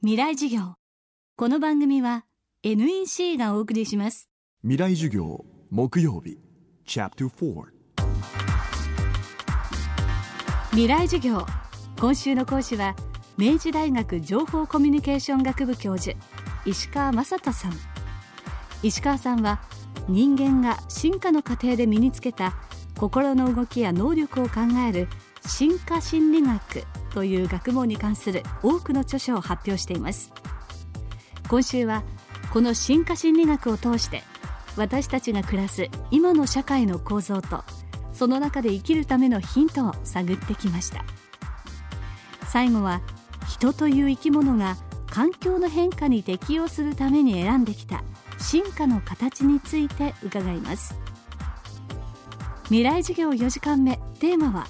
未来授業。この番組は NEC がお送りします。未来授業木曜日。チャプター4未来授業。今週の講師は明治大学情報コミュニケーション学部教授石川雅人さん。石川さんは人間が進化の過程で身につけた心の動きや能力を考える進化心理学という学問に関する多くの著書を発表しています。今週はこの進化心理学を通して私たちが暮らす今の社会の構造とその中で生きるためのヒントを探ってきました。最後は人という生き物が環境の変化に適応するために選んできた進化の形について伺います。未来授業4時間目テーマは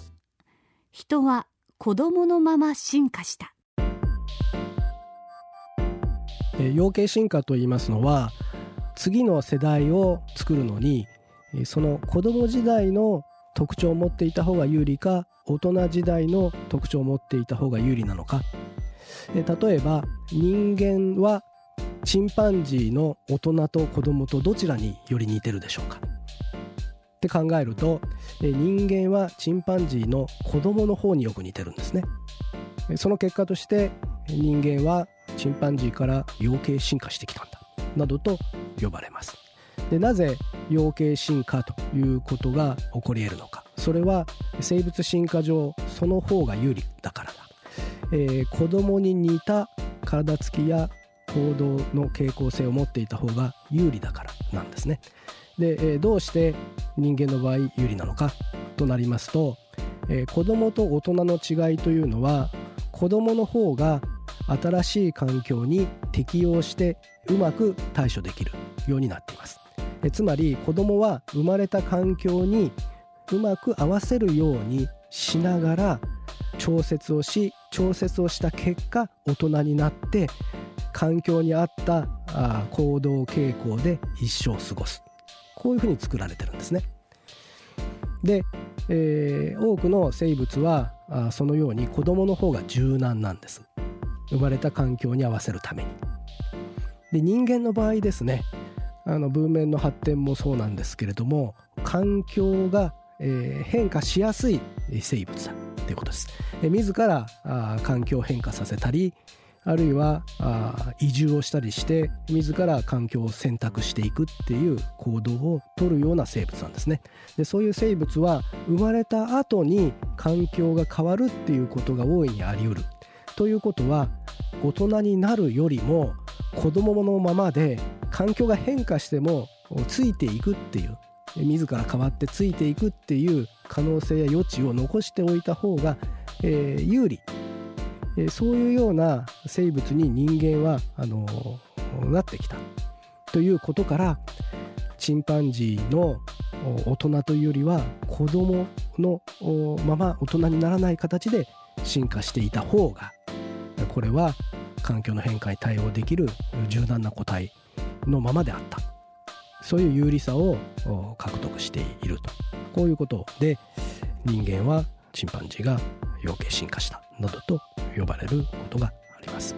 人は子供のまま進化した。養鶏進化と言いますのは次の世代を作るのにその子供時代の特徴を持っていた方が有利か大人時代の特徴を持っていた方が有利なのか。例えば人間はチンパンジーの大人と子供とどちらにより似てるでしょうか。って考えると人間はチンパンジーの子供の方によく似てるんですね。その結果として人間はチンパンジーから養鶏進化してきたんだなどと呼ばれます。でなぜ養鶏進化ということが起こり得るのか。それは生物進化上その方が有利だからだ、えー、子供に似た体つきや行動の傾向性を持っていた方が有利だからなんですね。で、えー、どうして人間の場合有利なのかとなりますと、えー、子供と大人の違いというのは子供の方が新しい環境に適応してうまく対処できるようになっています。えつまり子供は生まれた環境にうまく合わせるようにしながら調節をし調節をした結果大人になって環境に合った行動傾向で一生過ごす。こういうふうに作られてるんですね。で、えー、多くの生物はあそのように子供の方が柔軟なんです生まれた環境に合わせるためにで人間の場合ですねあの文明の発展もそうなんですけれども環境が、えー、変化しやすい生物だということです。自らあ環境を変化させたりあるいはあ移住をしたりして自ら環境を選択していくっていう行動をとるような生物なんですね。でそういう生物は生まれた後に環境が変わるっていうことが大いにあり得る。ということは大人になるよりも子供のままで環境が変化してもついていくっていう自ら変わってついていくっていう可能性や余地を残しておいた方が、えー、有利。えそういうような生物に人間はあのなってきた。ということからチンパンジーの大人というよりは子供のまま大人にならない形で進化していた方がこれは環境の変化に対応できる柔軟な個体のままであった。そういう有利さを獲得していると。こういうことで人間はチンパンジーが養鶏進化したなどと呼ばれることがあります。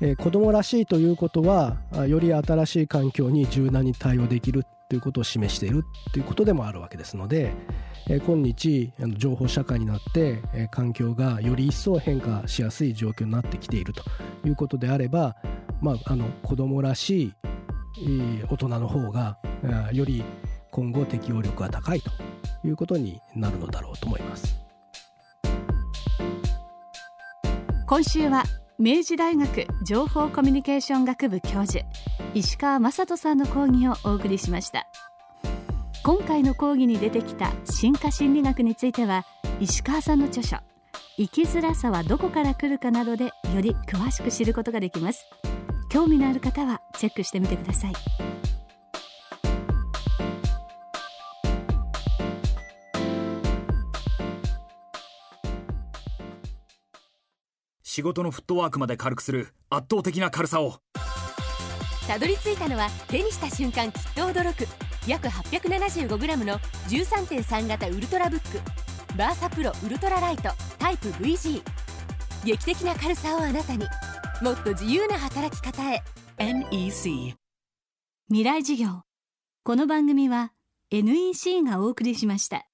えー、子供らしいということはより新しい環境に柔軟に対応できるということを示しているということでもあるわけですので、えー、今日情報社会になって、えー、環境がより一層変化しやすい状況になってきているということであれば、まあ、あの子供らしい、大人の方がより今後適応力が高いということになるのだろうと思います。今週は明治大学情報コミュニケーション学部教授石川雅人さんの講義をお送りしました。今回の講義に出てきた進化心理学については石川さんの著書生きづらさはどこから来るかなどでより詳しく知ることができます。興味のある方はチェックしてみてください。仕事のフットワークまで軽くする圧倒的な軽さを。たどり着いたのは手にした瞬間きっと驚く。約 875g の13.3型ウルトラブック。バーサプロウルトラライトタイプ VG 劇的な軽さをあなたに。もっと自由な働き方へ。NEC 未来授業。この番組は NEC がお送りしました